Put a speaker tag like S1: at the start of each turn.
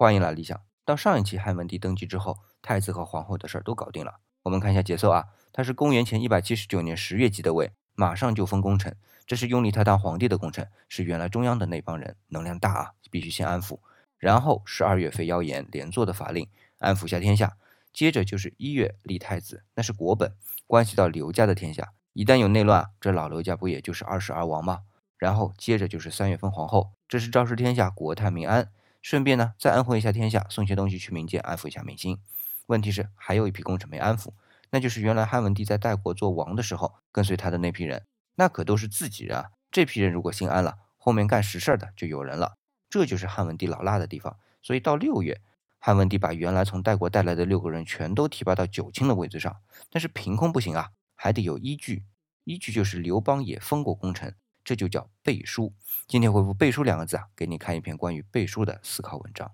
S1: 欢迎来理想，到上一期汉文帝登基之后，太子和皇后的事儿都搞定了。我们看一下节奏啊，他是公元前一百七十九年十月即的位，马上就封功臣。这是拥立他当皇帝的功臣，是原来中央的那帮人，能量大啊，必须先安抚。然后十二月废妖言，连坐的法令，安抚下天下。接着就是一月立太子，那是国本，关系到刘家的天下。一旦有内乱，这老刘家不也就是二世而亡吗？然后接着就是三月份皇后，这是昭示天下国泰民安。顺便呢，再安抚一下天下，送些东西去民间，安抚一下民心。问题是还有一批功臣没安抚，那就是原来汉文帝在代国做王的时候跟随他的那批人，那可都是自己人啊。这批人如果心安了，后面干实事的就有人了。这就是汉文帝老辣的地方。所以到六月，汉文帝把原来从代国带来的六个人全都提拔到九卿的位子上。但是凭空不行啊，还得有依据。依据就是刘邦也封过功臣。这就叫背书。今天回复“背书”两个字啊，给你看一篇关于背书的思考文章。